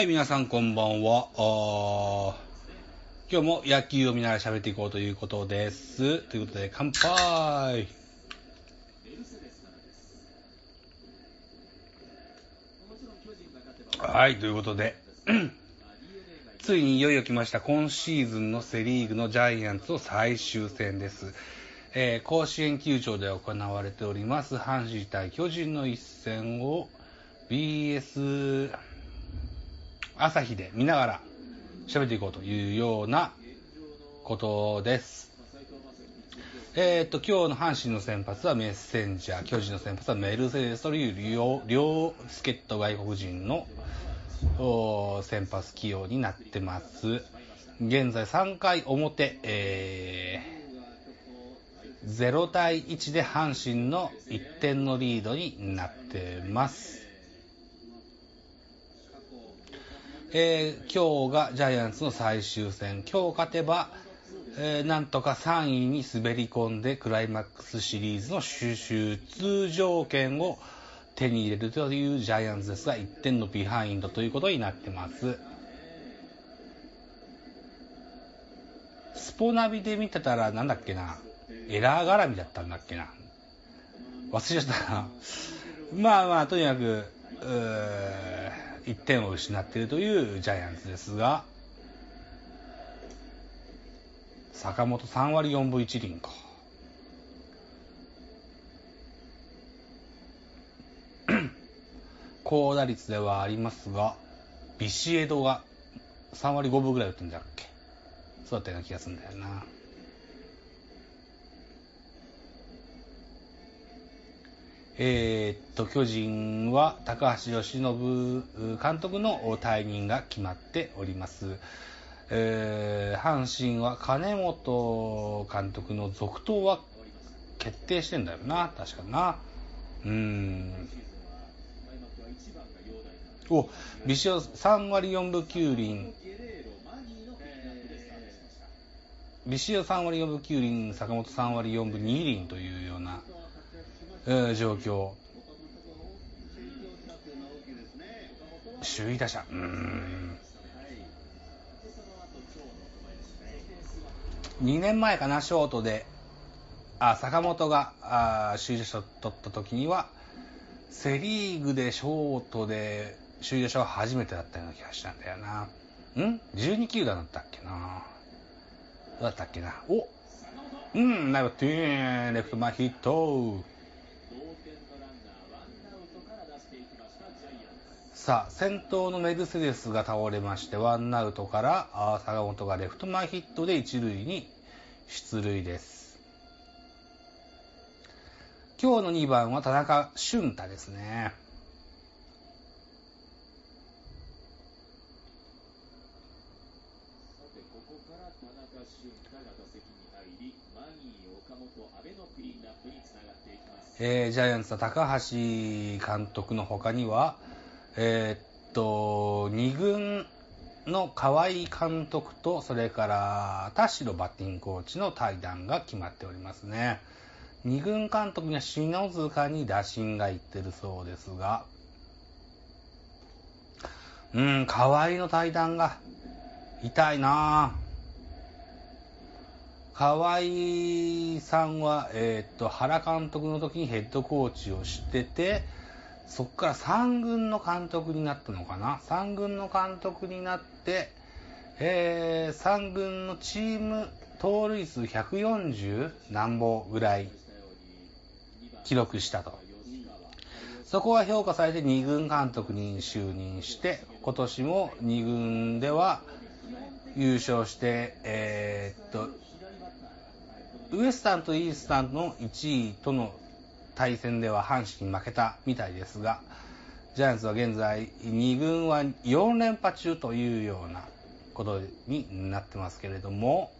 はい、皆さんこんばんは。今日も野球を見ながら喋っていこうということです。ということで、乾杯はい、ということで、ついにいよいよ来ました今シーズンのセリーグのジャイアンツの最終戦です。えー甲子園球場で行われております阪神対巨人の一戦を BS 朝日で見ながら喋っていこうというようなことです。えーっと、今日の阪神の先発はメッセンジャー、巨人の先発はメルセデスという両両助っ人外国人の先発起用になってます。現在3回表、えー、0対1で阪神の1点のリードになってます。えー今日がジャイアンツの最終戦。今日勝てば、えーなんとか3位に滑り込んでクライマックスシリーズの出場権を手に入れるというジャイアンツですが、1点のビハインドということになってます。スポナビで見てたら、なんだっけな、エラー絡みだったんだっけな？忘れちゃったな。まあまあ、とにかく、うー1点を失っているというジャイアンツですが、坂本3割4分1厘か。高打率ではありますが、ビシエドが3割5分ぐらい打ってんだっけそうだったような気がするんだよな。えーっと、巨人は高橋由伸監督の退任が決まっております。えー阪神は金本監督の続投は決定してんだよな、確かな。うーん。お、ビシオ3割4分9厘。ビシオ3割4分9厘、坂本3割4分2厘というような、状況。首位打者。うん。2年前かな、ショートで、あ、坂本が、あ首位打者を取った時には、セリーグでショートで首位打者は初めてだったような気がしたんだよな。ん ?12 球団だったっけなどうだったっけな？おうん、ナイバティーン、レフト前ヒット。さあ、先頭のメルセデスが倒れまして、ワンアウトから、あ坂本がレフト前ヒットで一塁に出塁です。今日の2番は田中俊太ですね。えージャイアンツは高橋監督の他には、えーっと、2軍の河合監督と、それから田代バッティングコーチの対談が決まっておりますね。2軍監督には篠塚に打診が行ってるそうですが、うん、河合の対談が痛いなぁ。河合さんは、えーっと、原監督の時にヘッドコーチをしてて、そこから3軍の監督になったのかな ?3 軍の監督になって、えー、3軍のチーム盗塁数140何本ぐらい記録したと。そこが評価されて2軍監督に就任して、今年も2軍では優勝して、えーっと、ウエスタンとイースタンの1位との対戦では阪神に負けたみたいですが、ジャイアンツは現在2軍は4連覇中というようなことになってますけれども、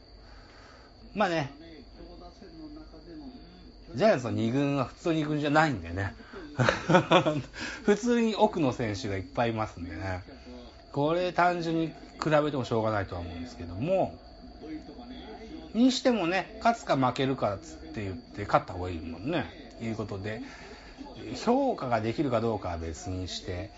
まあね、ジャイアンツの2軍は普通2軍じゃないんでね。普通に奥の選手がいっぱいいますんでね。これ単純に比べてもしょうがないとは思うんですけども、にしてもね、勝つか負けるかっつって言って勝った方がいいもんね。いうことで、評価ができるかどうかは別にして、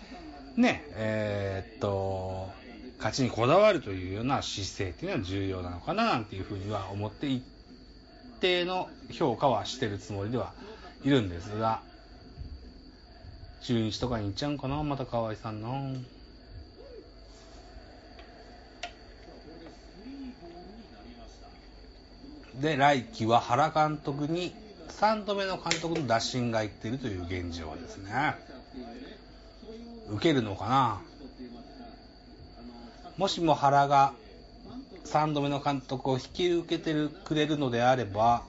ね、えー、っと、勝ちにこだわるというような姿勢っていうのは重要なのかななんていうふうには思って一定の評価はしてるつもりではいるんですが、中日とかに行っちゃうんかなまた河合さんの？で、来季は原監督に3度目の監督の打診がいっているという現状ですね。受けるのかな？もしも原が3度目の監督を引き受けてるくれるのであれば、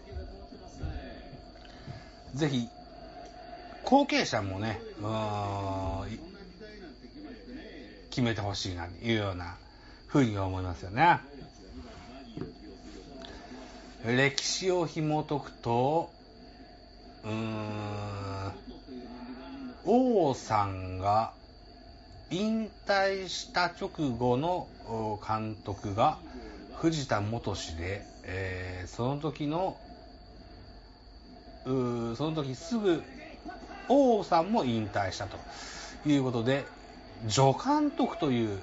ぜひ、後継者もね、決めてほしいなというようなふうに思いますよね。歴史を紐解くと、うーん、王さんが引退した直後の監督が藤田元氏で、えー、その時の、その時すぐ王さんも引退したということで、助監督という、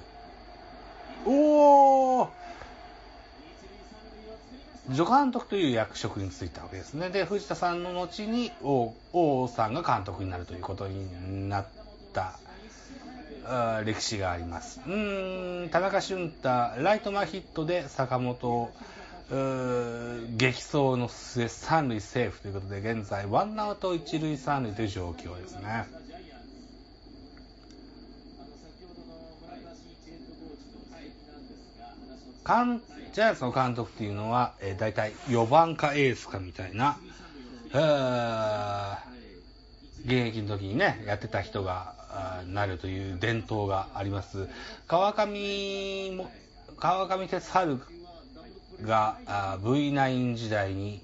おー助監督という役職に就いたわけですね。で、藤田さんの後に王王さんが監督になるということになった歴史があります。うん、田中俊太、ライト前ヒットで坂本を激走の末三塁セーフということで現在ワンアウト一塁三塁という状況ですね。ジャイアンツの監督っていうのは、えー、大体4番かエースかみたいな、現役の時にね、やってた人がなるという伝統があります。川上も、川上哲治が V9 時代に、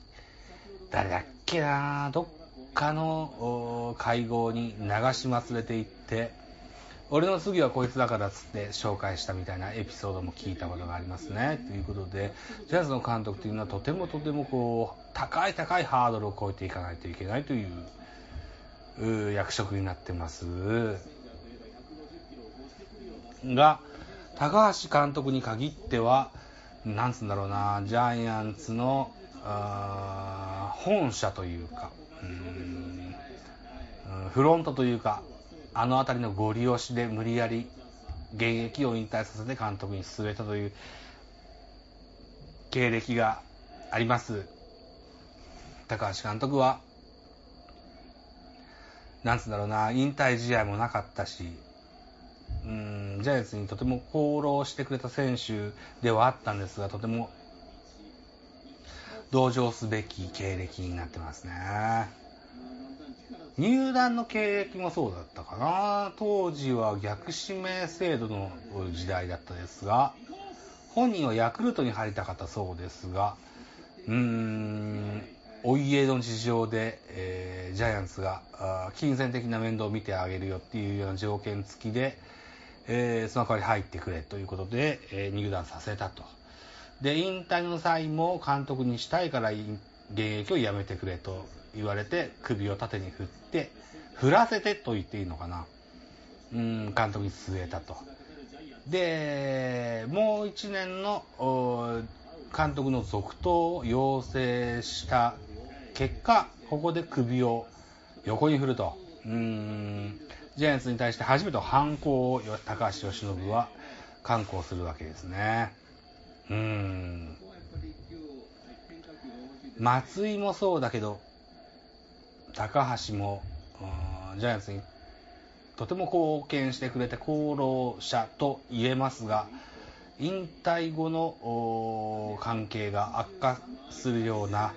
誰だっけなどっかの会合に流し忘れていって、俺の次はこいつだからっつって紹介したみたいなエピソードも聞いたことがありますね。ということで、ジャズの監督というのはとてもとてもこう、高い高いハードルを超えていかないといけないというう役職になってます。が、高橋監督に限っては、なんつうんだろうな、ジャイアンツの、本社というか、うんフロントというか、あの辺りのご利用しで無理やり現役を引退させて監督に据えたという経歴があります。高橋監督は、なんつうんだろうな、引退試合もなかったし、うん、ジャイアンツにとても功労してくれた選手ではあったんですが、とても同情すべき経歴になってますね。入団の経歴もそうだったかな。当時は逆指名制度の時代だったですが、本人はヤクルトに入りたかったそうですが、うーん、お家の事情で、えー、ジャイアンツが金銭的な面倒を見てあげるよっていうような条件付きで、えー、その代わり入ってくれということで、えー、入団させたと。で、引退の際も監督にしたいから現役を辞めてくれと言われて首を縦に振って振らせてと言っていいのかな。うん監督に据えたと。でもう1年の監督の続投を要請した結果ここで首を横に振ると。うんジャイアンツに対して初めて反抗を高橋由伸は敢行するわけですね。うん。松井もそうだけど高橋も、ジャイアンツにとても貢献してくれて功労者と言えますが、引退後の関係が悪化するような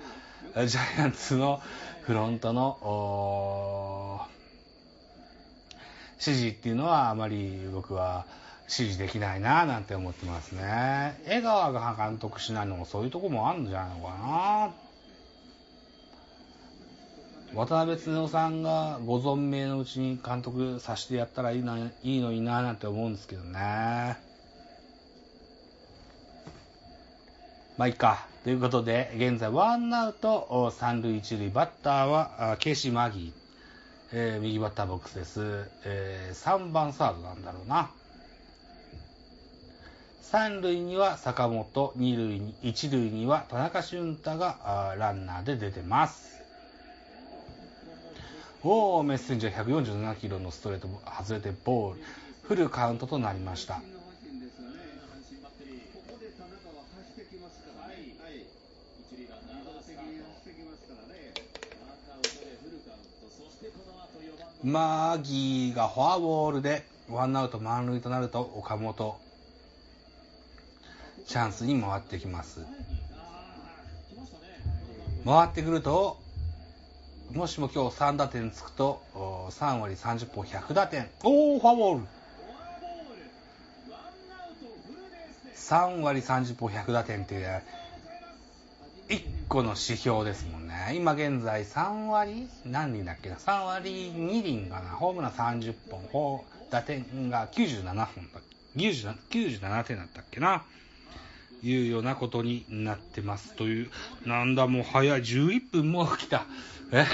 ジャイアンツのフロントの指示っていうのはあまり僕は支持できないななんて思ってますね。江川が監督しないのもそういうとこもあるんじゃないのかな。渡辺恒さんがご存命のうちに監督させてやったらいいないいのにななんて思うんですけどね。まあいいか。ということで、現在ワンアウト三塁一塁、バッターはケシ・マギ。えー、右バッターボックスです。えー、3番サードなんだろうな。3塁には坂本、2塁に、1塁には田中俊太がランナーで出てます。おー、メッセンジャー147キロのストレート外れてボール。フルカウントとなりました。マーギーがフォアボールでワンアウト満塁となると岡本チャンスに回ってきます回ってくるともしも今日3打点つくと3割30本100打点。おおフォアボール。3割30本100打点っていう1個の指標ですもんね。今現在3割何厘だっけな ?3 割2厘かな。ホームラン30本、打点が97本だ、97, 97点だったっけな？いうようなことになってますという、なんだもう早い、11分もう来た。え？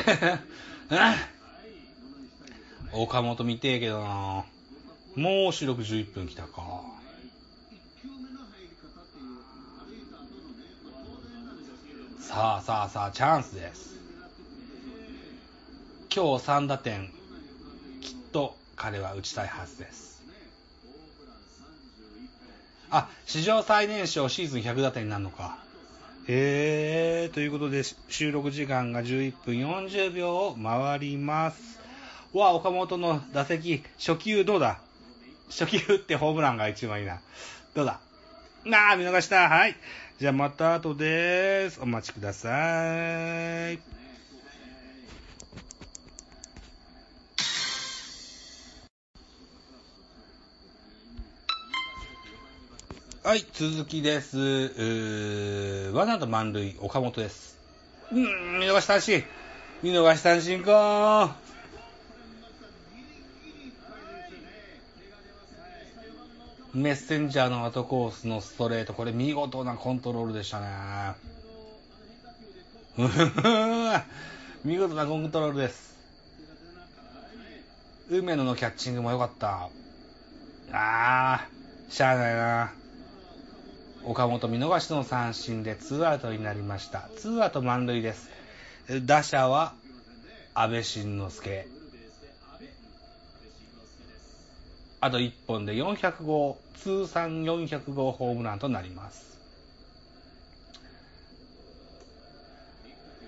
岡本見てえけどなもう収録11分来たか。さあさあさあ、チャンスです。今日3打点、きっと彼は打ちたいはずです。あ、史上最年少シーズン100打点になるのか。へえー、ということで収録時間が11分40秒を回ります。わ、岡本の打席、初球どうだ？初球打ってホームランが一番いいな。どうだ？なあ、見逃した。はい。じゃあまた後です。お待ちください。はい、続きです。ワンアウト満塁、岡本です。うん、見逃し三振。見逃し三振かメッセンジャーのアウトコースのストレート、これ見事なコントロールでしたね。見事なコントロールです。梅野のキャッチングも良かった。あー、しゃあないな。岡本見逃しの三振でツーアウトになりました。ツーアウト満塁です。打者は安倍晋之助。あと1本で400号、通算400号ホームランとなります。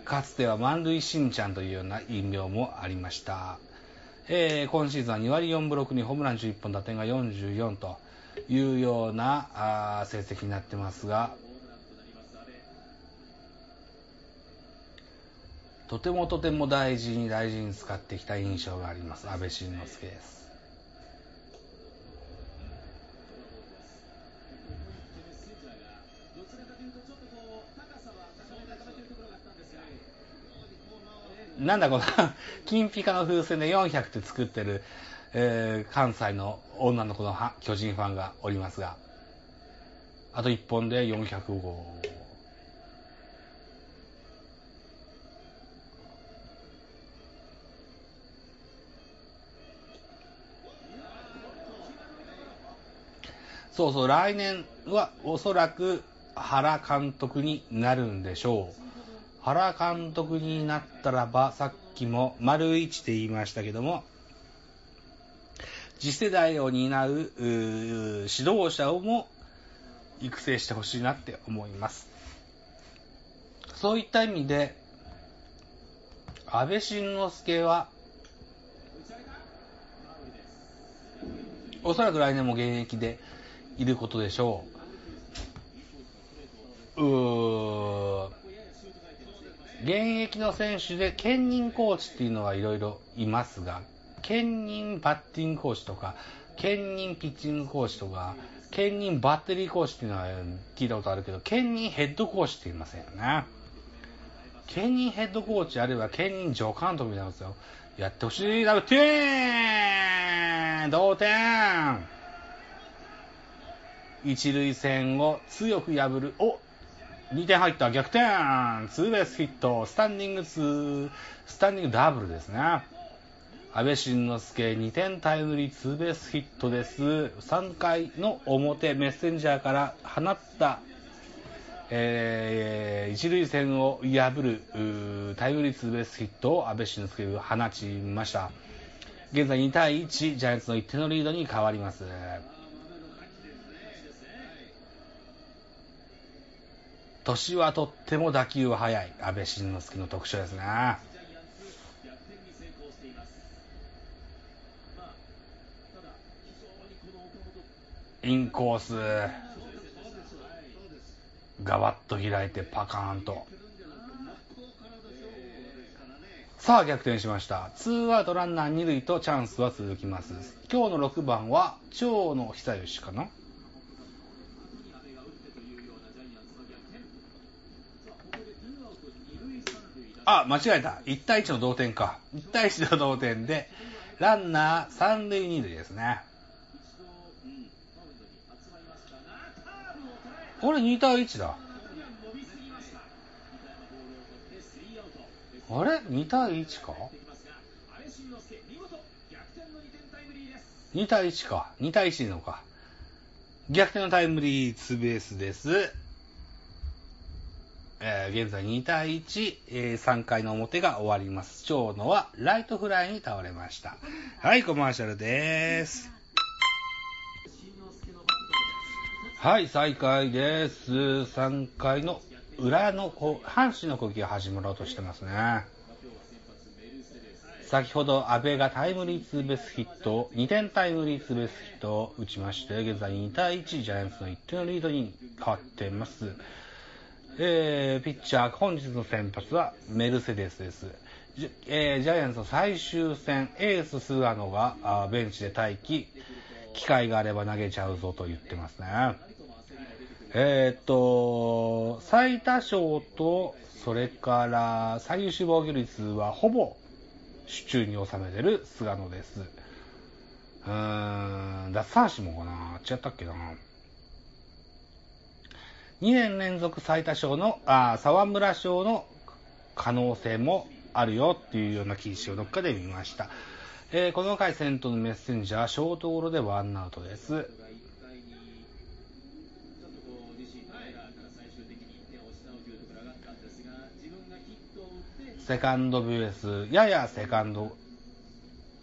かつては満塁しんちゃんというような異名もありました。えー、今シーズンは2割4分6にホームラン11本、打点が44というようなあ成績になってますが、とてもとても大事に大事に使ってきた印象があります。安倍晋之助です。なんだこの 金ピカの風船で400って作ってる、えー、関西の女の子の巨人ファンがおりますが、あと1本で400号。そうそう、来年はおそらく原監督になるんでしょう。原監督になったらば、さっきも丸一で言いましたけども、次世代を担う指導者をも育成してほしいなって思います。そういった意味で、安倍晋之助は、おそらく来年も現役でいることでしょう。うー現役の選手で兼任コーチっていうのはいろいろいますが、兼任バッティングコーチとか、兼任ピッチングコーチとか、兼任バッテリーコーチっていうのは聞いたことあるけど、兼任ヘッドコーチって言いませんよね。兼任ヘッドコーチあるいは兼任助監督みたいなんですよ。やってほしい。ダブテーン同点一塁線を強く破る。お2点入った逆転ツーベースヒットスタンディングツースタンディングダブルですね安倍晋之助2点タイムリーツーベースヒットです。3回の表、メッセンジャーから放った、えー、一塁線を破るタイムリーツーベースヒットを安倍晋之助が放ちました。現在2対1、ジャイアンツの1点のリードに変わります。年はとっても打球は速い安倍晋之助の特徴ですね。インコース、ガバッと開いてパカーンと。さあ逆転しました。ツーアウトランナー2塁とチャンスは続きます。今日の6番は長野久義かなあ、間違えた。1対1の同点か。1対1の同点で、ランナー3塁2塁ですね。これ？2対1だ。あれ ?2 対1か ?2 対1か。2対1のか。逆転のタイムリーツーベースです。えー、現在2対1、えー、3回の表が終わります。長野はライトフライに倒れました。はい、コマーシャルでーす。はい、再開です。3回の裏の、阪神の攻撃が始まろうとしてますね。先ほど阿部がタイムリーツーベースヒット、2点タイムリーツーベースヒットを打ちまして、現在2対1、ジャイアンツの1点のリードに変わっています。えー、ピッチャー、本日の先発はメルセデスです。えー、ジャイアンツの最終戦、エース菅野があベンチで待機、機会があれば投げちゃうぞと言ってますね。えー、っと、最多勝と、それから最優秀防御率はほぼ手中に収めてる菅野です。うーん、奪三振もかな？違ったっけな？2年連続最多勝の、あ沢村賞の可能性もあるよっていうような記事をどっかで見ました。えー、この回先頭のメッセンジャー、ショートゴロでワンアウトです。セカンドベース、ややセカンド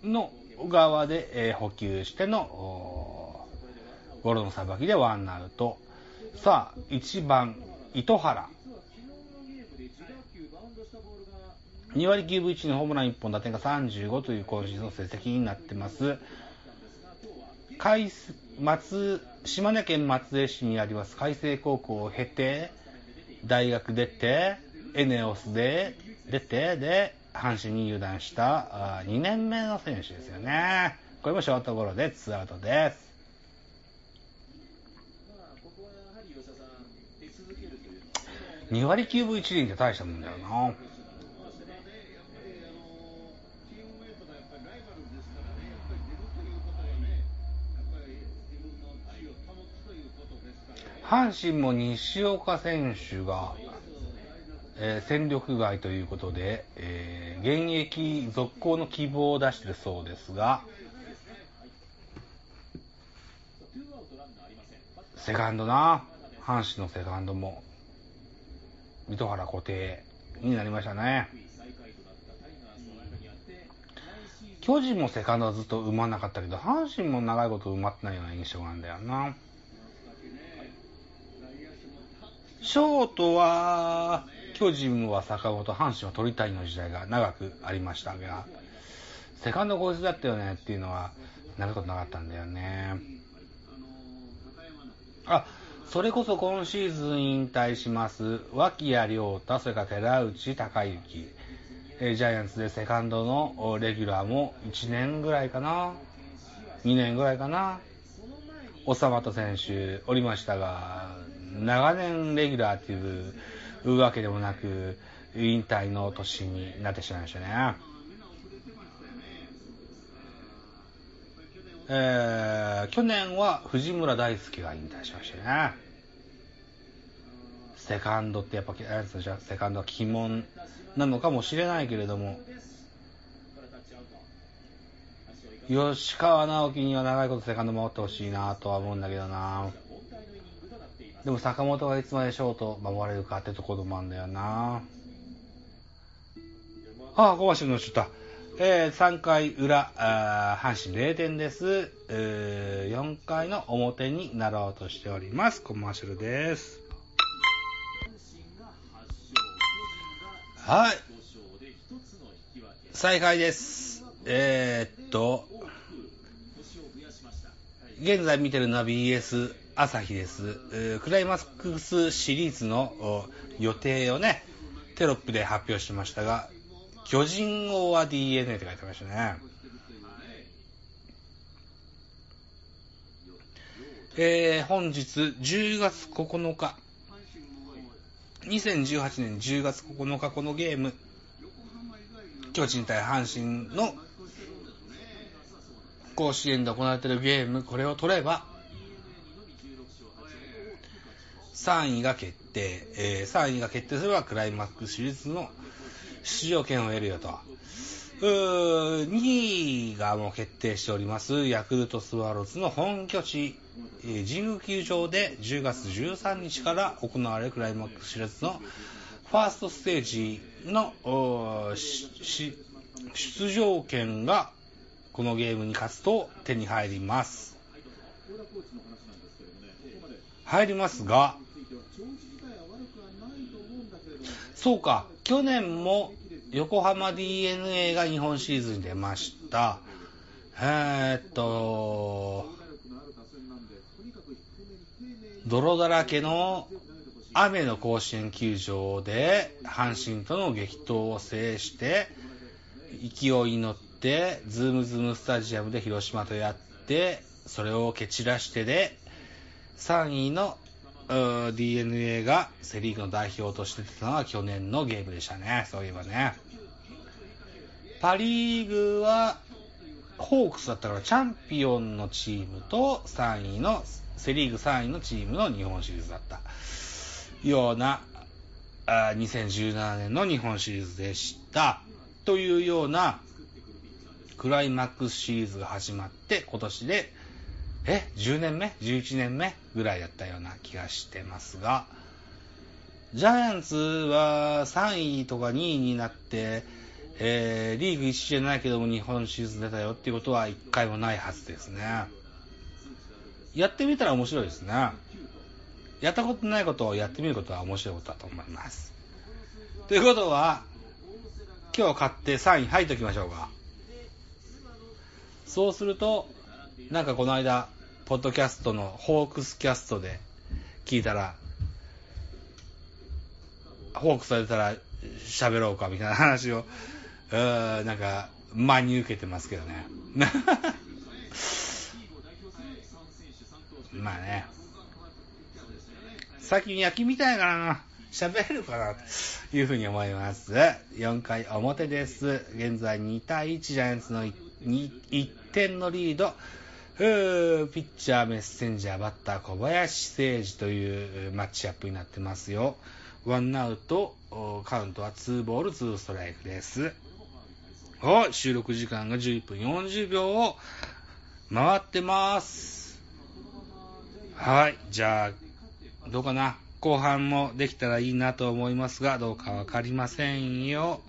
の側で、えー、補給してのゴロのさばきでワンアウト。さあ、1番、糸原。2割9分1のホームラン1本、打点が35という今シーズンの成績になってます。海松島根県松江市にあります海星高校を経て、大学出て、エネオスで出て、で、阪神に入団した2年目の選手ですよね。これもショートゴロでツーアウトです。2割9分1厘って大したもんだよな。阪神も西岡選手がえー、戦力外ということで、えー、現役続行の希望を出してるそうですが、セカンドな、阪神のセカンドも、水原固定になりましたね。巨人もセカンドはずっと埋まんなかったけど、阪神も長いこと埋まってないような印象なんだよな。ショートは、巨人は坂本、阪神は鳥谷の時代が長くありましたが、セカンドこいつだったよねっていうのは、なることなかったんだよね。あ、それこそ今シーズン引退します、脇谷亮太、それから寺内隆之、ジャイアンツでセカンドのレギュラーも1年ぐらいかな、2年ぐらいかな、長本選手おりましたが、長年レギュラーっていうわけでもなく、引退の年になってしまいましたね。えー、去年は藤村大輔が引退しましたね。セカンドってやっぱ、セカンドは鬼門なのかもしれないけれども、吉川直樹には長いことセカンド守ってほしいなとは思うんだけどな。でも坂本がいつまでショート守れるかってところもあるんだよな。ああ、小橋のちょっと。えー、3回裏、あ阪神0点です、えー。4回の表になろうとしております。コマーシャルです。はい。再開です。えー、っと、現在見てるのは BS 朝日です。クライマックスシリーズの予定をね、テロップで発表しましたが、巨人王は DNA って書いてましたね。えー、本日10月9日、2018年10月9日このゲーム、巨人対阪神の甲子園で行われているゲーム、これを取れば、3位が決定、えー、3位が決定すればクライマックスシリーズの出場権を得るよと。2位がもう決定しております、ヤクルトスワローズの本拠地、えー、神宮球場で10月13日から行われるクライマックスシリーズのファーストステージの出場権がこのゲームに勝つと手に入ります。入りますが、そうか、去年も横浜 DNA が日本シリーズに出ました。えー、っと、泥だらけの雨の甲子園球場で阪神との激闘を制して勢いに乗ってズームズームスタジアムで広島とやってそれを蹴散らしてで3位の DNA がセ・リーグの代表として出たのは去年のゲームでしたね。そういえばね。パ・リーグは、ホークスだったからチャンピオンのチームと3位の、セ・リーグ3位のチームの日本シリーズだったような、あ2017年の日本シリーズでした。というような、クライマックスシリーズが始まって、今年でえ、10年目 ?11 年目ぐらいだったような気がしてますが、ジャイアンツは3位とか2位になって、えー、リーグ1位じゃないけども日本シリーズ出たよっていうことは1回もないはずですね。やってみたら面白いですね。やったことないことをやってみることは面白いことだと思います。ということは、今日買って3位入っておきましょうか。そうすると、なんかこの間、ポッドキャストのホークスキャストで聞いたら、ホークスされたら喋ろうかみたいな話を、うーなんか、真に受けてますけどね。まあね。先に焼きみたいからな。喋れるかなというふうに思います。4回表です。現在2対1ジャイアンツの1点のリード。ピッチャー、メッセンジャー、バッター、小林誠司というマッチアップになってますよ。ワンアウト、カウントは2ボール、2ストライクです。お、収録時間が11分40秒を回ってます。はい、じゃあ、どうかな？後半もできたらいいなと思いますが、どうかわかりませんよ。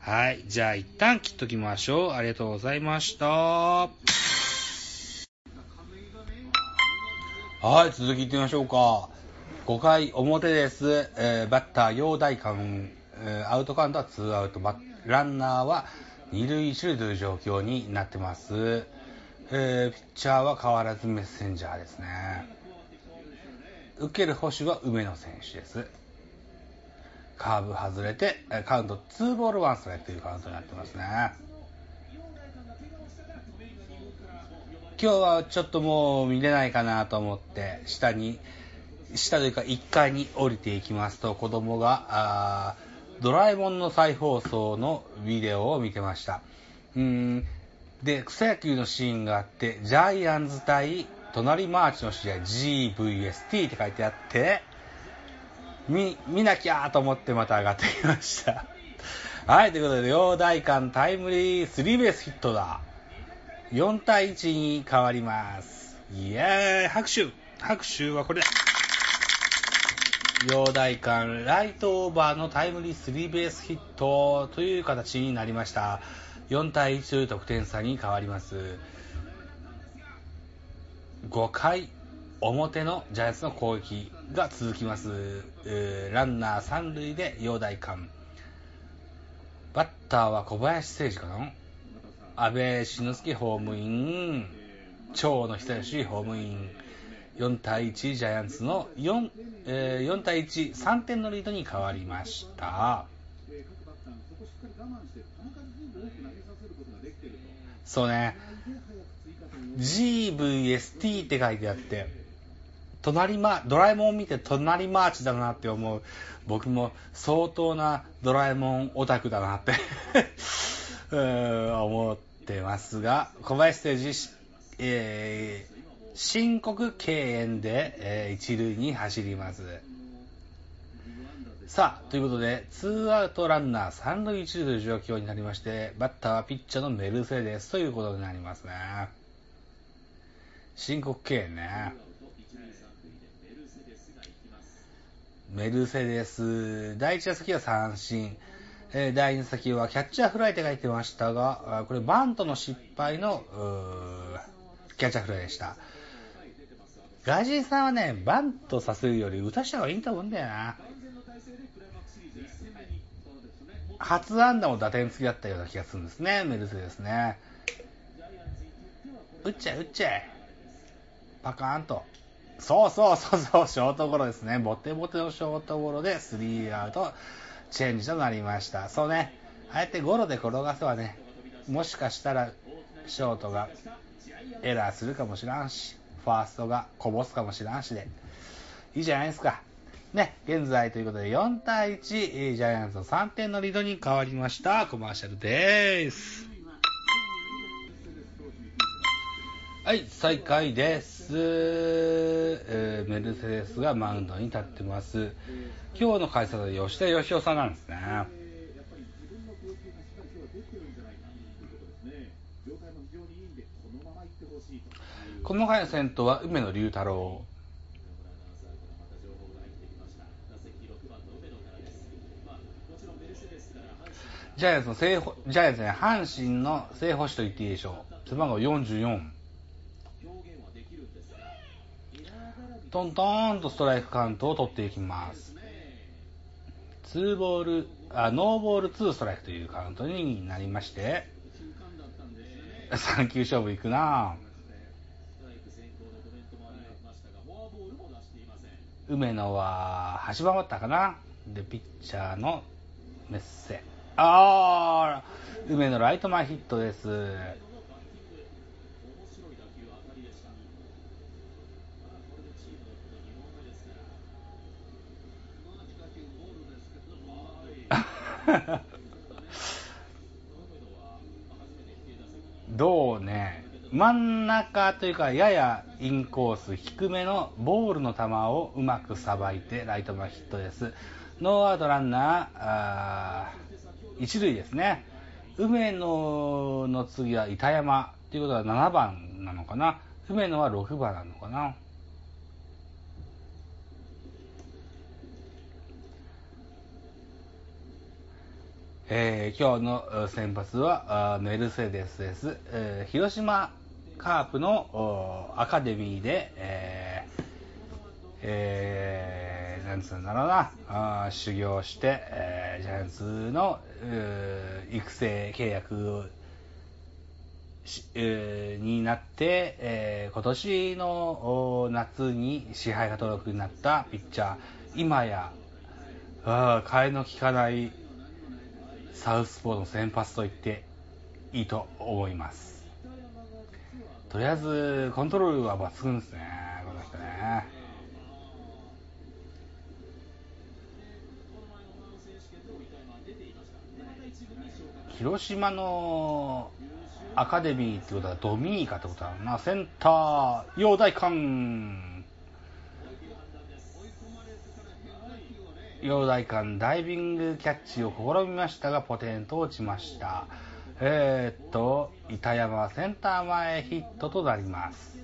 はい、じゃあ一旦切っときましょう。ありがとうございました。はい、続きいってみましょうか。5回表です。えー、バッター、陽大館、えー、アウトカウントは2アウト、ランナーは2塁1塁という状況になってます。えー、ピッチャーは変わらずメッセンジャーですね。受ける捕手は梅野選手です。カーブ外れて、カウント2ボール1ストライクというカウントになってますね。今日はちょっともう見れないかなと思って下に下というか1階に降りていきますと子供がドラえもんの再放送のビデオを見てました。うん。で草野球のシーンがあってジャイアンツ対隣マーチの試合 GVST って書いてあって見見なきゃと思ってまた上がってきました。はいということで両大館タイムリースリーベースヒットだ。4対1に変わります。イエーイ拍手拍手はこれだ陽大館ライトオーバーのタイムリースリーベースヒットという形になりました。4対1という得点差に変わります。5回表のジャイアンツの攻撃が続きます。えーランナー3塁で陽大館。バッターは小林誠司かな？安倍晋之助ホームイン、長野久義ホームイン、4対1ジャイアンツの 4,、えー4対1、3点のリードに変わりました。そうね、GVST って書いてあって、隣ま、ドラえもんを見て隣マーチだなって思う。僕も相当なドラえもんオタクだなって思ってますが、小林誠司、えー申告敬遠で、えー一塁に走ります。さあ、ということで、ツーアウトランナー三塁一塁という状況になりまして、バッターはピッチャーのメルセデスということになりますね。申告敬遠ね。メルセデス、第1打席は三振、えー第2打席はキャッチャーフライって書いてましたが、あこれバントの失敗のキャッチャーフライでした。ガジーさんはね、バントさせるより打たした方がいいと思うんだよな。初安打も打点付きだったような気がするんですね、メルセデスね。打っちゃえ、打っちゃえ。パカーンと。そうそうそうそう、ショートゴロですね。ボテボテのショートゴロでスリーアウトチェンジとなりました。そうね、ああやってゴロで転がせばね、もしかしたらショートがエラーするかもしらんし、ファーストがこぼすかもしらんしで、いいじゃないですか。ね、現在ということで4対1、ジャイアンツの3点のリードに変わりました。コマーシャルです。はい、再開です、えーメルセデスがマウンドに立ってます。今日の解説は吉田義雄さんなんですね。この回の先頭は梅野龍太郎。ジャイアンツの正、ジャイアンツね、阪神の正捕手と言っていいでしょう。背番号44。トントンとストライクカウントを取っていきます。ツーボール、あ、ノーボールツーストライクというカウントになりまして、3球勝負いくな梅野は8番バッターかな？で、ピッチャーのメッセ。あー、梅野ライト前ヒットです。どうね、真ん中というか、ややインコース、低めのボールの球をうまくさばいて、ライト前ヒットです。ノーアウトランナー、ー一塁ですね。梅野の次は板山ということは7番なのかな。梅野は6番なのかな。えー今日の先発はメルセデスです、えー広島カープのアカデミーで、えーえーなんつうんだろうな。あ修行して、えージャイアンツの育成契約になって、えー今年の夏に支配下登録になったピッチャー今や替えの利かないサウスポーの先発と言っていいと思います。とりあえず、コントロールは抜群ですね、この人ね。広島のアカデミーってことはドミニカってことだな。センター、陽大館。陽大館ダイビングキャッチを試みましたがポテンと落ちましたえー、っと、板山はセンター前ヒットとなります。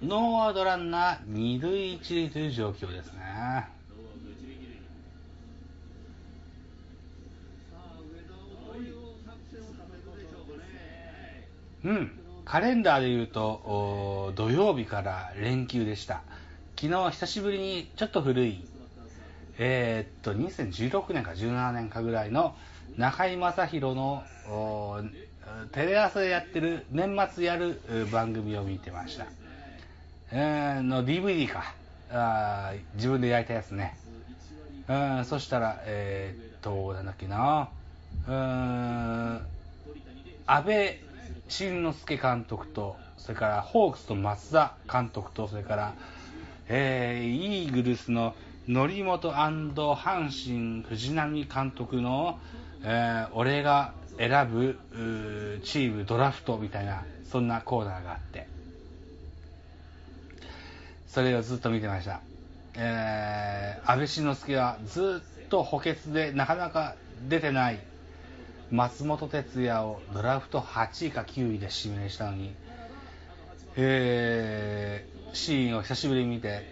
ノーアウトランナー二塁一塁という状況ですね。うん、カレンダーで言うと土曜日から連休でした。昨日久しぶりにちょっと古い、えー、っと2016年か17年かぐらいの中居正広のテレ朝でやってる年末やる番組を見てました。えー、の DVD か。あ自分で焼いたやつね、うん、そしたらえー、っとなんだっけな。うん安倍晋之助監督とそれからホークスと松田監督とそれから、えー、イーグルスの則本阪神藤波監督の、えー、俺が選ぶチームドラフトみたいなそんなコーナーがあってそれをずっと見てました。えー、安倍晋之助はずっと補欠でなかなか出てない松本哲也をドラフト8位か9位で指名したのに、えー、シーンを久しぶりに見て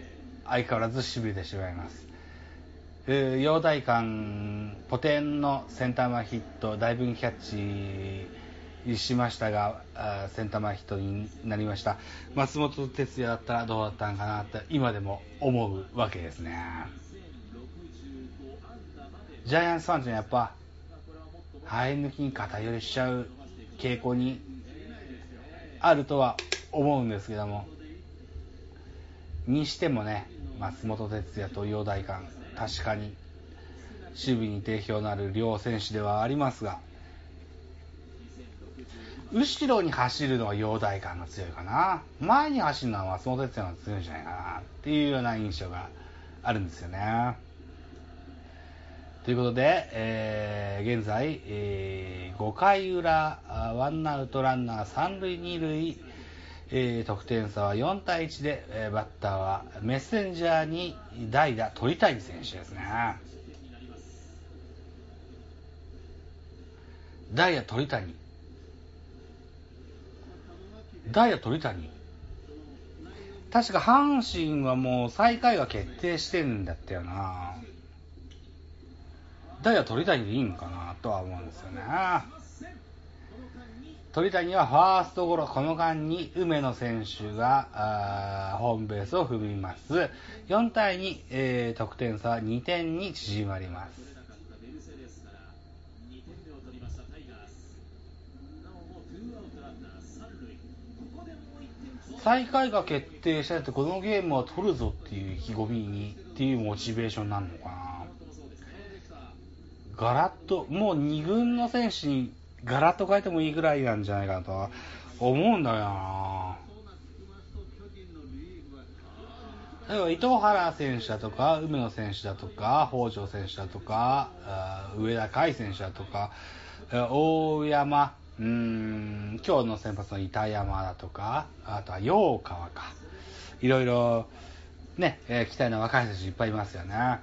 相変わらずしびれてしまいます。えー、陽大館ポテンのセンター前ヒットダイビングキャッチしましたが、センター前ヒットになりました。松本哲也だったらどうだったのかなって今でも思うわけですね。ジャイアンツファンってやっぱ、生え抜きに肩寄りしちゃう傾向にあるとは思うんですけども、にしてもね、松本哲也と陽大館、確かに守備に定評のある両選手ではありますが、後ろに走るのは陽大感が強いかな。前に走るのは松本哲也が強いんじゃないかなっていうような印象があるんですよね。ということで、えー、現在、えー、5回裏、ワンアウトランナー3塁2塁、えー、得点差は4対1で、えー、バッターはメッセンジャーに代打鳥谷選手ですね。代打鳥谷。ダイヤ鳥谷確か阪神はもう最下位が決定してんだったよなダイヤ鳥谷でいいんかなとは思うんですよね鳥谷はファーストゴロこの間に梅野選手がホームベースを踏みます。4対2、えー、得点差は2点に縮まります。最下位が決定したってこのゲームは取るぞっていう意気込みにっていうモチベーションなのかな。ガラッともう2軍の選手にガラッと変えてもいいぐらいなんじゃないかなと思うんだよな例えば糸原選手だとか梅野選手だとか北条選手だとか上田海選手だとか大山うん、今日の先発の板山だとか、あとは陽川か。いろいろ、ね、えー、期待の若い選手いっぱいいますよね。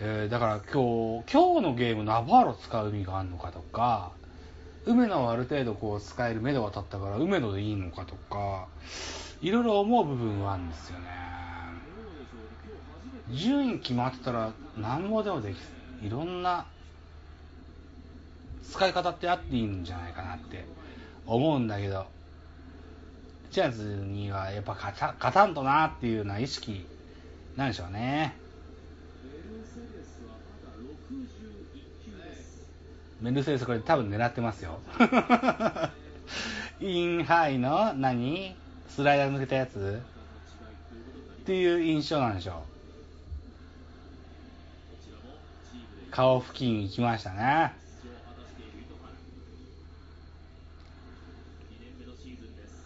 えー、だから今日、今日のゲームナバーロ使う意味があるのかとか、梅野はある程度こう使える目処が立ったから梅野でいいのかとか、いろいろ思う部分はあるんですよね。順位決まってたら何もでもでき、いろんな使い方ってあっていいんじゃないかなって思うんだけど、ジャイアンツにはやっぱ勝たんとなっていうような意識なんでしょうね。メルセデスこれ多分狙ってますよ。インハイの何？スライダー抜けたやつ？っていう印象なんでしょう。顔付近行きましたね。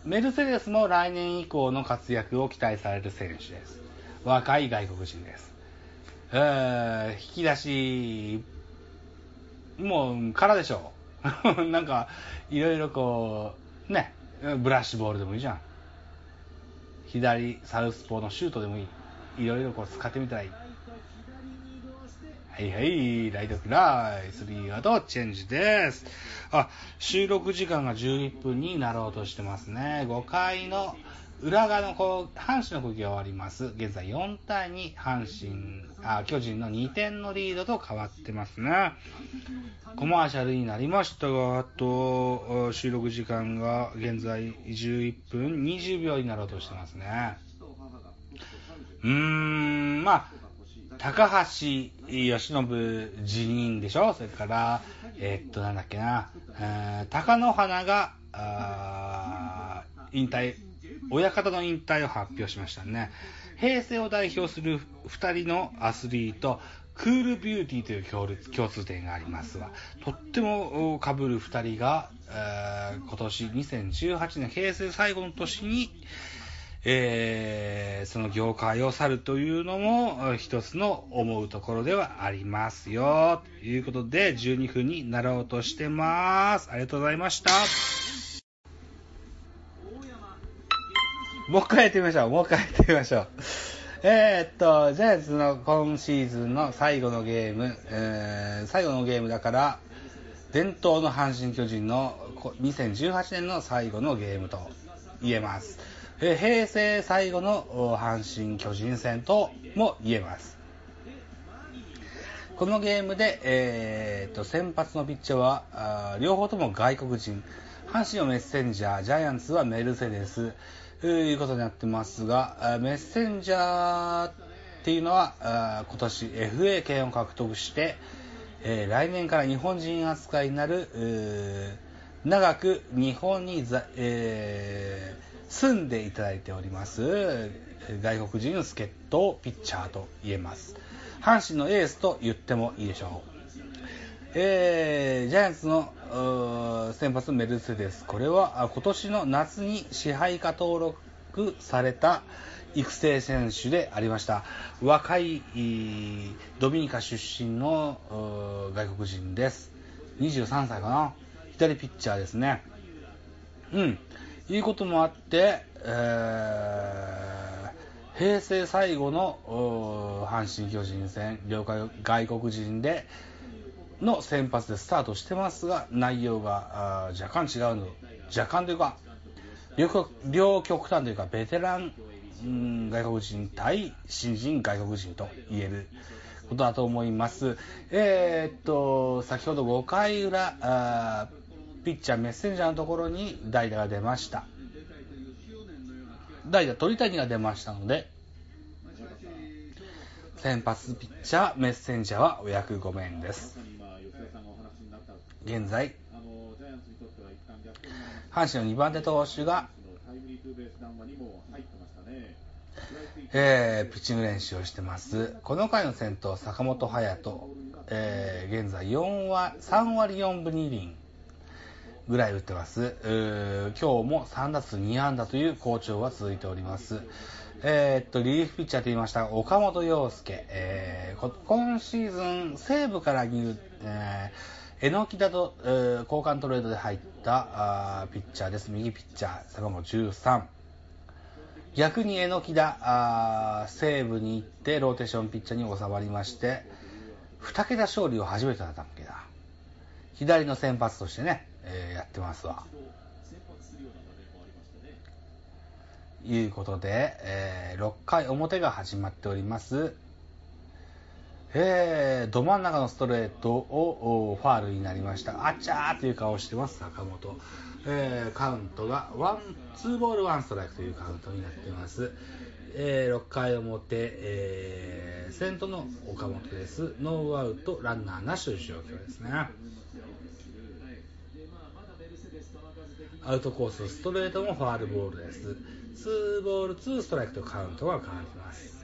メルセデスも来年以降の活躍を期待される選手です。若い外国人です。えー、引き出し、もう、からでしょ。なんか、いろいろこう、ね、ブラッシュボールでもいいじゃん。左サウスポーのシュートでもいい。いろいろこう使ってみたらいい。はいはい、ライトフライ、スリーアウト、チェンジです。あ、収録時間が11分になろうとしてますね。5回の裏側のこう、阪神の攻撃が終わります。現在4対2、阪神、あ、巨人の2点のリードと変わってますね。コマーシャルになりましたが、あと、収録時間が現在11分20秒になろうとしてますね。うーん、まあ、高橋由伸辞任でしょ？それから、えー、っと、なんだっけな、えー、高野花が、あ引退、親方の引退を発表しましたね。平成を代表する2人のアスリート、クールビューティーという共通点がありますわ。とっても被る2人が、えー、今年2018年、平成最後の年に、えー、その業界を去るというのも一つの思うところではありますよ。ということで、12分になろうとしてます。ありがとうございました。もう一回やってみましょう。もう一回やってみましょう。えー、っと、ジャイアンツの今シーズンの最後のゲーム、えー、最後のゲームだから、伝統の阪神巨人の2018年の最後のゲームと言えます。えー、平成最後の阪神巨人戦とも言えます。このゲームで、えー、と先発のピッチャーはあ両方とも外国人。阪神はメッセンジャー、ジャイアンツはメルセデス。ということになってますが、メッセンジャーっていうのは今年 FA 権を獲得して、え、来年から日本人扱いになる長く日本に、えー、住んでいただいております外国人の助っ人ピッチャーと言えます。阪神のエースと言ってもいいでしょう。えー、ジャイアンツの先発メルセデス。これは今年の夏に支配下登録された育成選手でありました。若いドミニカ出身の外国人です。23歳かな。左ピッチャーですね。うん。いうこともあって、えー、平成最後の阪神・巨人戦両外国人での先発でスタートしてますが内容が若干違うの若干というか両極端というかベテラン、うん、外国人対新人外国人と言えることだと思います。えー、っと先ほど5回裏ピッチャーメッセンジャーのところに代打が出ました。代打鳥谷が出ましたので先発ピッチャーメッセンジャーはお役御免です。現在。阪神の2番手投手が、えー、ピッチング練習をしてます。この回の先頭坂本勇人、えー、現在4割3割4分2厘ぐらい打ってます。今日も3打数2安打という好調が続いております。えー、っとリリーフピッチャーと言いました岡本洋介、えー、今シーズン西武から入、えーえのきだと、えー、交換トレードで入ったあピッチャーです。右ピッチャー、背番号13。逆にえのきだ、西武に行ってローテーションピッチャーに収まりまして、2桁勝利を初めてだったっけな。左の先発としてね、えー、やってますわ。いうことで、えー、6回表が始まっております。えー、ど真ん中のストレートをファールになりました。あっちゃーという顔をしてます、坂本。えー、カウントがワン、ツーボールワンストライクというカウントになっています。えー、6回表、えー、先頭の岡本です。ノーアウト、ランナーなしという状況ですね。アウトコース、ストレートもファールボールです。ツーボール、ツーストライクとカウントが変わります。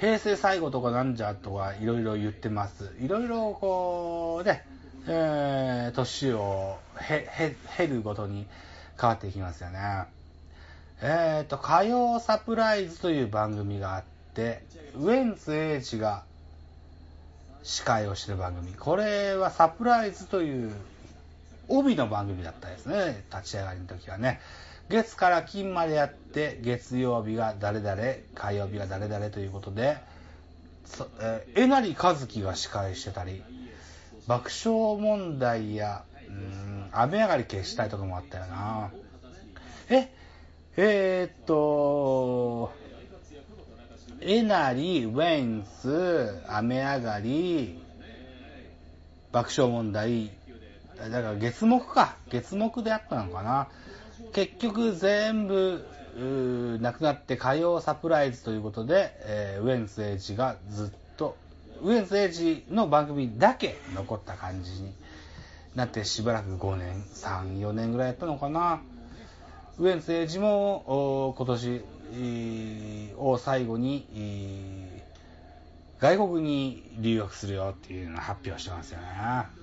平成最後とかなんじゃとかいろいろ言ってます。いろいろこうね、えー、年をへ、へ減るごとに変わっていきますよね。えっ、ー、と、火曜サプライズという番組があって、ウエンツ英二が司会をしてる番組。これはサプライズという帯の番組だったですね。立ち上がりの時はね。月から金までやって、月曜日が誰々、火曜日が誰々ということで、え、えなりかずきが司会してたり、爆笑問題や、うん、雨上がり消したいとかもあったよな。え、えー、っと、えなり、ウェンス、雨上がり、爆笑問題、だから月目か。月目であったのかな。結局全部、亡くなって火曜サプライズということで、えー、ウエンツエイジがずっと、ウエンツエイジの番組だけ残った感じになってしばらく5年、3、4年ぐらいやったのかな。ウエンツエイジも今年を最後に外国に留学するよっていうのを発表してますよね。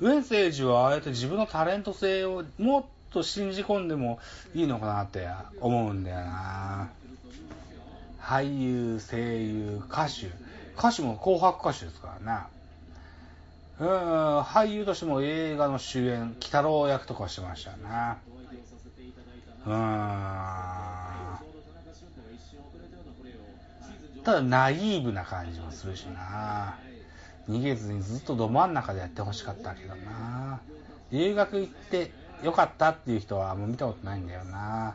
ウエンツエイジはああやって自分のタレント性をもっと信じ込んでもいいのかなって思うんだよな。俳優、声優、歌手。歌手も紅白歌手ですからね。うん、俳優としても映画の主演、鬼太郎役とかしてましたよね。うん。ただ、ナイーブな感じもするしな。逃げずにずっとど真ん中でやってほしかったけどな。留学行ってよかったっていう人はもう見たことないんだよな。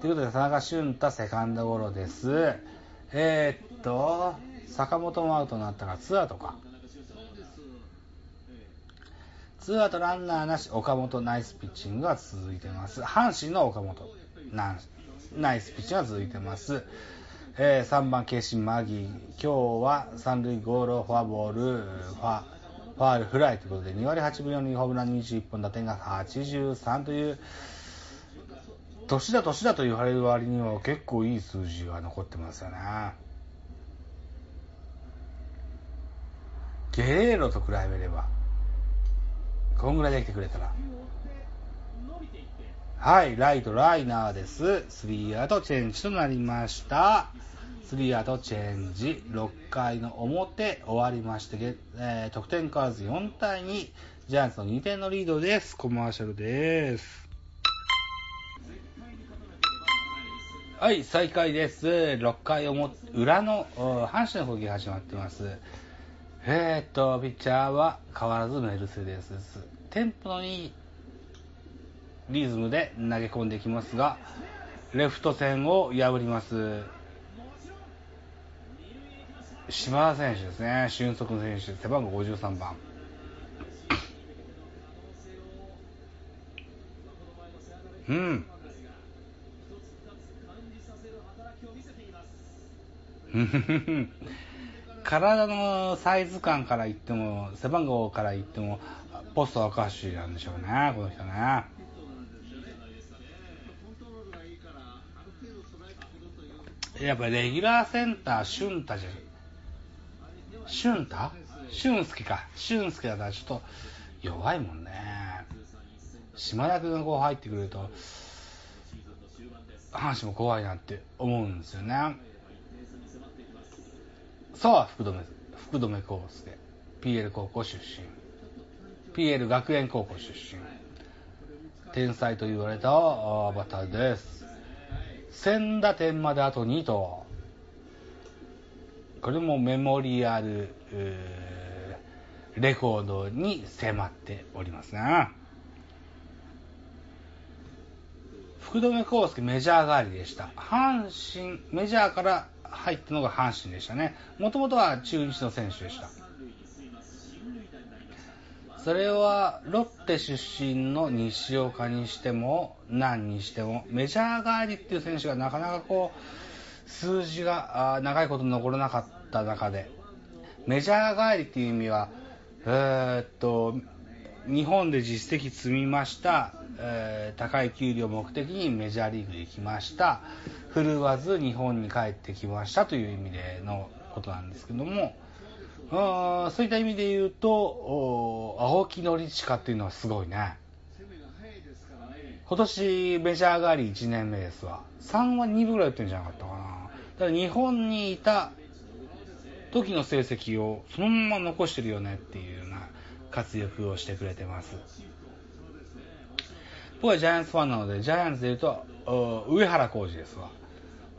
ということで、田中俊太セカンドゴロです。えー、っと、坂本もアウトになったからツアーとか。ツーアウトランナーなし、岡本ナイスピッチングが続いてます。阪神の岡本ナイスピッチングが続いてます。えー、3番、ケイシン・マギ。今日は三塁ゴール、フォアボール、ファファール、フライということで、2割8分4厘、ホームラン21本、打点が83という、年だ年だと言われる割には結構いい数字が残ってますよね。ゲレーロと比べれば、こんぐらいできてくれたら。はい、ライト、ライナーです。スリーアウトチェンジとなりました。スリーアウトチェンジ、6回の表終わりまして、えー、得点数4対2、ジャイアンツの2点のリードです。コマーシャルです。はい、再開です。6回表、裏の阪神の攻撃が始まってます。えー、っと、ピッチャーは変わらずメルセデスです。テンポのいいリズムで投げ込んできますが、レフト線を破ります。島田選手ですね。俊足選手、背番号53番。うん。体のサイズ感から言っても、背番号から言っても、ポスト若しなんでしょうね、この人ね。やっぱレギュラーセンター、俊太じゃん、俊太俊介か。俊介だったらちょっと弱いもんね。島田君がこう入ってくると、阪神も怖いなって思うんですよね。沢福留、福留コースで、PL 高校出身。PL 学園高校出身。天才と言われたバターです。1000打点まであと2と、これもメモリアル、レコードに迫っておりますね。福留孝介メジャー帰りでした。阪神、メジャーから入ったのが阪神でしたね。もともとは中日の選手でした。それはロッテ出身の西岡にしても何にしてもメジャー帰りっていう選手がなかなかこう数字が長いこと残らなかった中でメジャー帰りっていう意味はえー、っと日本で実績積みました、えー、高い給料を目的にメジャーリーグに行きました振るわず日本に帰ってきましたという意味でのことなんですけどもあそういった意味で言うと青木宣親っていうのはすごいね。今年メジャー帰り1年目ですわ。3は2分ぐらい打ってるんじゃなかったかな。だから日本にいた時の成績をそのまま残してるよねっていうような活躍をしてくれてます。僕はジャイアンツファンなのでジャイアンツで言うと上原浩二ですわ。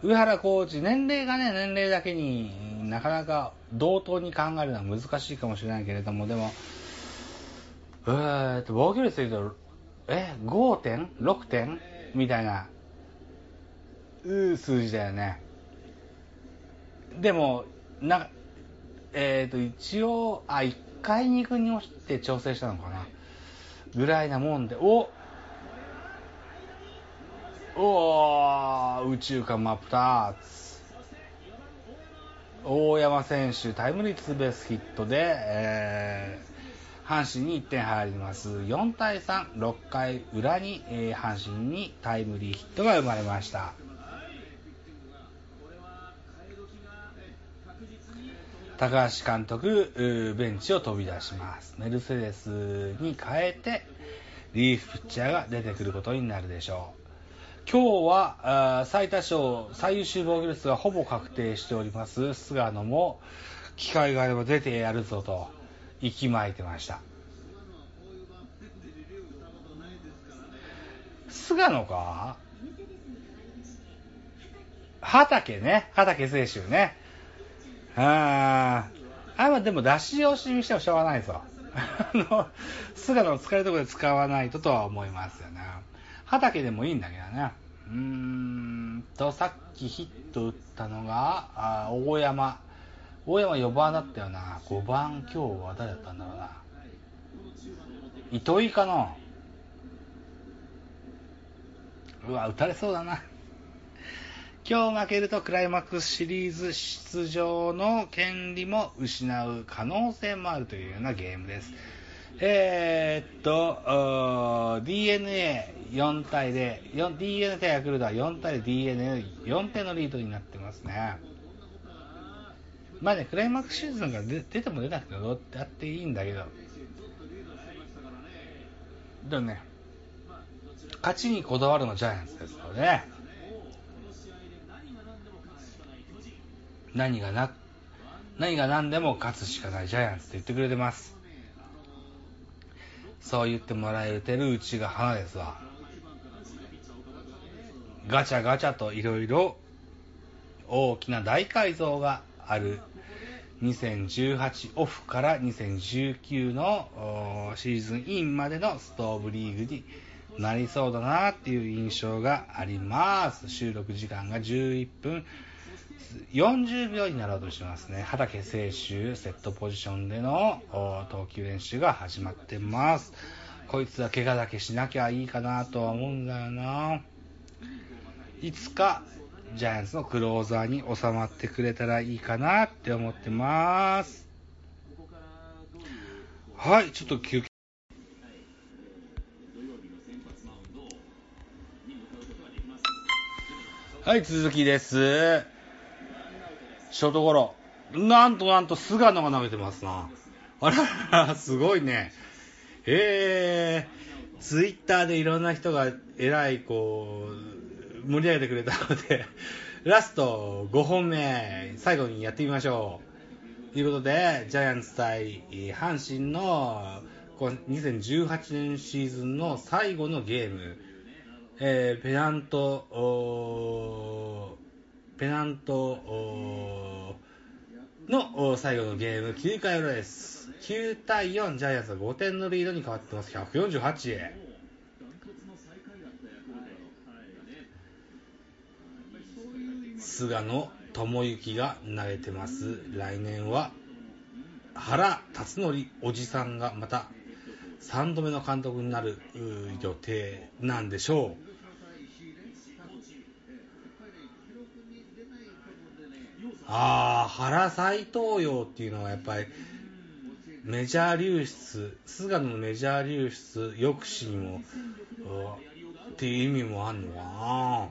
上原コーチ、年齢がね、年齢だけになかなか同等に考えるのは難しいかもしれないけれども、でも、えーっと、防御率で言うと、え、5点 ?6 点？みたいな、う数字だよね。でも、な、えーと、一応、あ、1回2軍に落ちて調整したのかな。ぐらいなもんで、おおー宇宙間真っ二つ。大山選手、タイムリーツーベースヒットで、えー、阪神に1点入ります。4対3、6回裏に、えー、阪神にタイムリーヒットが生まれました。高橋監督、ベンチを飛び出します。メルセデスに変えて、リーフピッチャーが出てくることになるでしょう。今日は最多勝、最優秀防御率がほぼ確定しております菅野も機会があれば出てやるぞと息巻いてました。菅野か？畑ね。畑選手ね。ああ、あ、でも出し惜しみしてもしょうがないぞ。あの、菅野の使えるところで使わないととは思いますよね。畑でもいいんだけどね。うーんと、さっきヒット打ったのが、あ大山。大山4番だったよな。5番今日は誰だったんだろうな。糸井かなうわ、打たれそうだな。今日負けるとクライマックスシリーズ出場の権利も失う可能性もあるというようなゲームです。えー、っと、DNA4 対0、DNA 対ヤクルトは4対 DNA4 点のリードになってますね。まあね、クライマックスシーズンが出ても出なくてもどうやっていいんだけど、でもね、勝ちにこだわるのジャイアンツですので、ね、何がな、何が何でも勝つしかないジャイアンツって言ってくれてます。そう言ってもらえてるうちが花ですわ。ガチャガチャといろいろ大きな大改造がある2018オフから2019のシーズンインまでのストーブリーグになりそうだなっていう印象があります。収録時間が11分40秒になろうとしてますね。畑選手、セットポジションでの投球練習が始まってます。こいつは怪我だけしなきゃいいかなとは思うんだよな。いつかジャイアンツのクローザーに収まってくれたらいいかなって思ってます。はい、ちょっと休憩。はい、続きです。ショートゴロ。なんとなんと菅野が投げてますな。あらら、すごいね。えー、ツイッターでいろんな人がえらいこう、盛り上げてくれたので、ラスト5本目、最後にやってみましょう。ということで、ジャイアンツ対阪神の2018年シーズンの最後のゲーム、えー、ペナント、ペナントの最後のゲーム、9回裏です。9対4、ジャイアンツは5点のリードに変わってます。148へ。菅野智之が投げてます。来年は原辰徳おじさんがまた3度目の監督になる予定なんでしょう。ああ、原斎藤洋っていうのはやっぱり、メジャー流出、菅野のメジャー流出抑止にも、っていう意味もあんのかな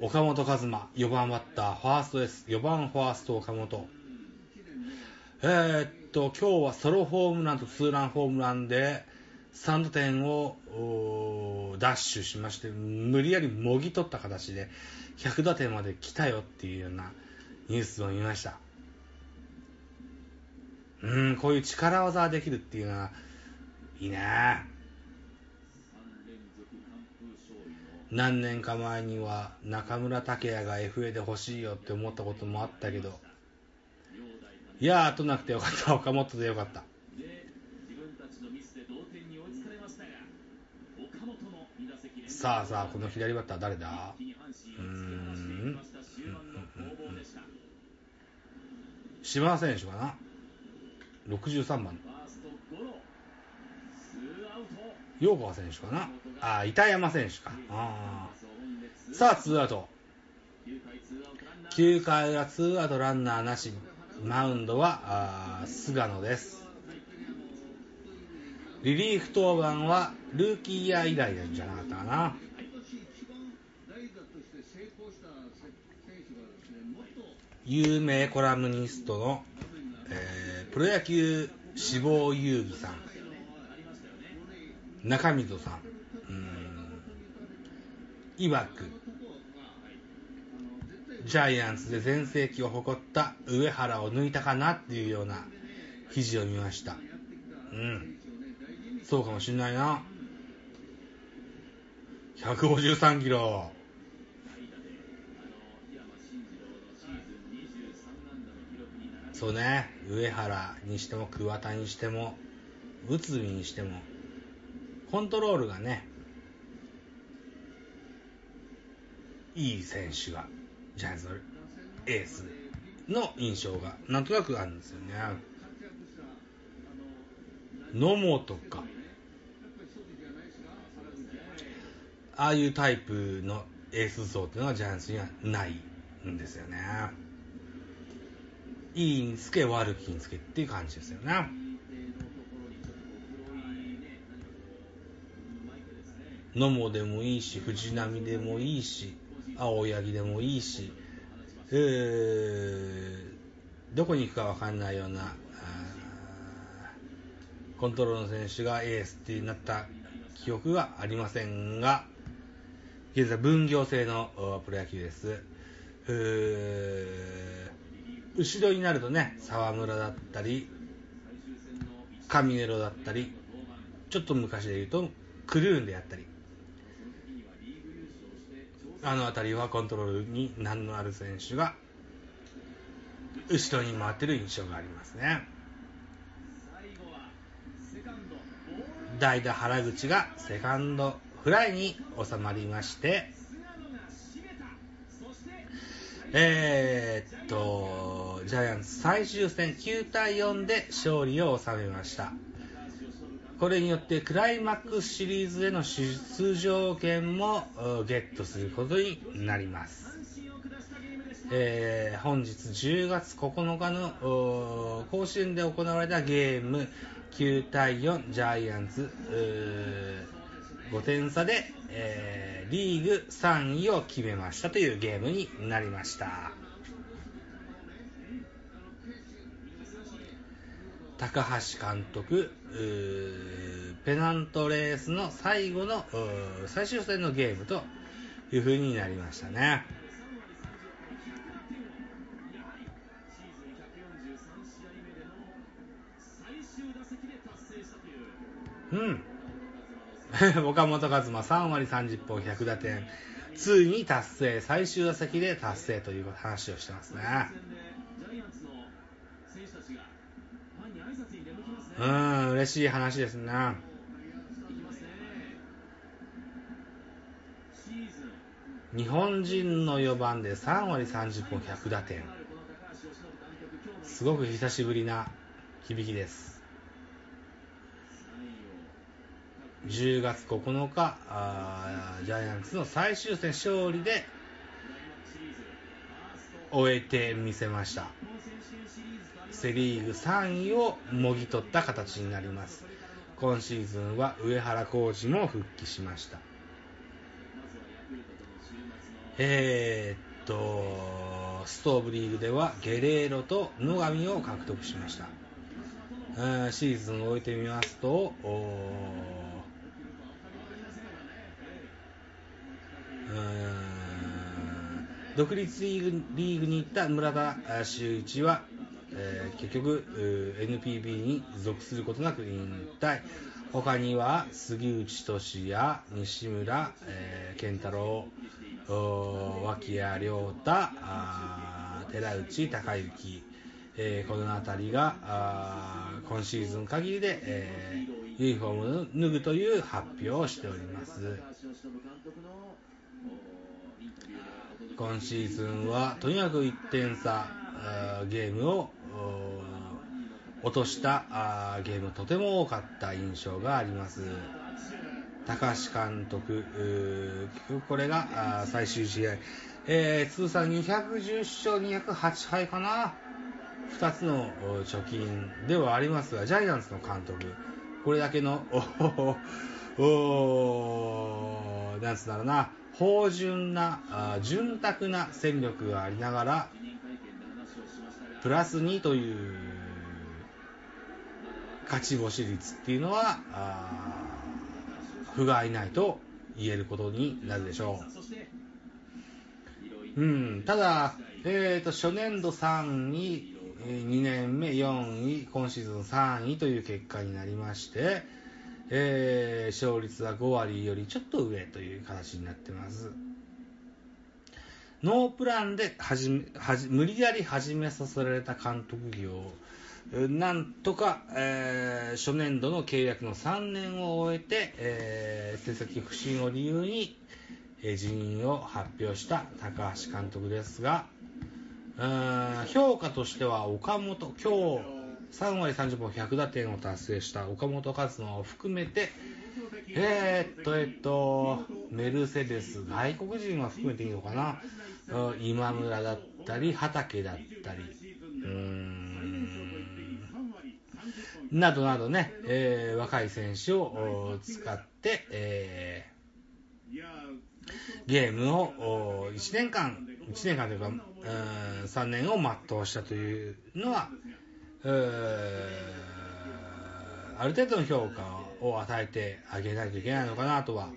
岡本和真、4番バッター、ファーストです。4番ファースト岡本。えー、っと、今日はソロホームランとツーランホームランで、3打点をダッシュしまして、無理やりもぎ取った形で、100打点まで来たよっていうようなニュースを見ました。うん、こういう力技ができるっていうのは、いいね何年か前には中村武也が FA で欲しいよって思ったこともあったけど、いやー、となくてよかった。岡本でよかった。さあさあ、この左バッター誰だ？うーん。島選手かな ?63 番。陽川選手かな？あ、板山選手か。あさあ、ツーアウト。9回裏ツーアウトランナーなし。マウンドはあ菅野です。リリーフ登板はルーキーイヤー以来なんじゃなかったかな。有名コラムニストの、えー、プロ野球志望遊戯さん、中溝さん、いわく、ジャイアンツで全盛期を誇った上原を抜いたかなっていうような記事を見ました。うん。そうかもしんないな。153キロ。そうね、上原にしても桑田にしても、内海にしても、コントロールがね、いい選手が、ジャイアンツのエースの印象がなんとなくあるんですよね。野茂とか、ああいうタイプのエース層っていうのはジャイアンツにはないんですよね。いいんつけ悪きにつけっていう感じですよね。野茂でもいいし、藤波でもいいし、青柳でもいいし、えー、どこに行くか分かんないような、コントロールの選手がエースってなった記憶がありませんが、現在分業制のプロ野球です。後ろになるとね、沢村だったり、上ネロだったり、ちょっと昔で言うと、クルーンであったり、あの辺りはコントロールに難のある選手が後ろに回ってる印象がありますね。代打原口がセカンドフライに収まりましてえー、っとジャイアンツ最終戦9対4で勝利を収めました。これによってクライマックスシリーズへの出場権もゲットすることになります。えー、本日10月9日の甲子園で行われたゲーム9対4ジャイアンツ5点差で、えー、リーグ3位を決めましたというゲームになりました。高橋監督、ペナントレースの最後の最終戦のゲームという風になりましたね。うん。岡本和真3割30本100打点。ついに達成、最終打席で達成という話をしてますね。うん、嬉しい話ですね。日本人の4番で3割30本100打点。すごく久しぶりな響きです。10月9日ジャイアンツの最終戦勝利で終えてみせました。セ・リーグ3位をもぎ取った形になります。今シーズンは上原浩二も復帰しました。えー、っとストーブリーグではゲレーロと野上を獲得しました。シーズンを終えてみますと独立リーグリーグに行った村田修一はえー、結局 NPB に属することなく引退他には杉内俊や西村、えー、健太郎、脇谷亮太、寺内隆之、えー、この辺りが今シーズン限りで、えー、ユニフォームを脱ぐという発表をしております。今シーズンはとにかく1点差ゲームを落としたゲームとても多かった印象があります。高橋監督、これが最終試合、えー、通算210勝208敗かな。2つの貯金ではありますが、ジャイアンツの監督、これだけの、おおなんつうんだろうな、芳醇な、潤沢な戦力がありながら、プラス2という勝ち星率っていうのは、不甲斐ないと言えることになるでしょう。うん、ただ、えーと、初年度3位、2年目4位、今シーズン3位という結果になりまして、えー、勝率は5割よりちょっと上という形になってます。ノープランで始め無理やり始めさせられた監督業。なんとか、えー、初年度の契約の3年を終えて、えー、成績不振を理由に、えー、辞任を発表した高橋監督ですが、評価としては岡本、今日3割30本100打点を達成した岡本和真を含めて、えー、っと、えっと、メルセデス、外国人は含めていいのかな、今村だったり、畑だったり、うーん。などなどね、えー、若い選手を使って、えー、ゲームを1年間、1年間というか、3年を全うしたというのは、ある程度の評価をを与えてあげないといけないのかなとは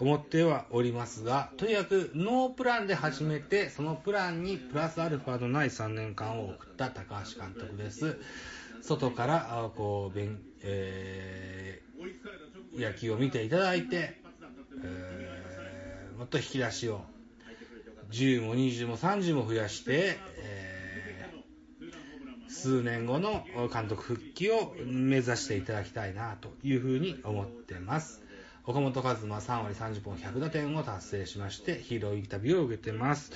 思ってはおりますが、とにかくノープランで始めて、そのプランにプラスアルファのない3年間を送った高橋監督です。外からこう勉、えー、野球を見ていただいて、えー、もっと引き出しを10も20も30も増やして、えー、数年後の監督復帰を目指していただきたいなというふうに思ってます。岡本和真3割30本100打点を達成しまして、ヒーローインタビューを受けてます。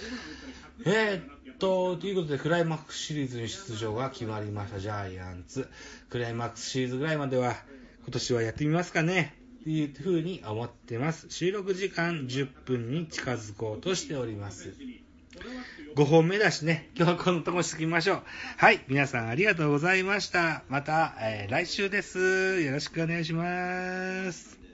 えー、と、ということで、クライマックスシリーズに出場が決まりました、ジャイアンツ。クライマックスシリーズぐらいまでは、今年はやってみますかね。というふうに思ってます。収録時間10分に近づこうとしております。5本目だしね、今日はこのとこしときましょう。はい、皆さんありがとうございました。また、えー、来週です。よろしくお願いします。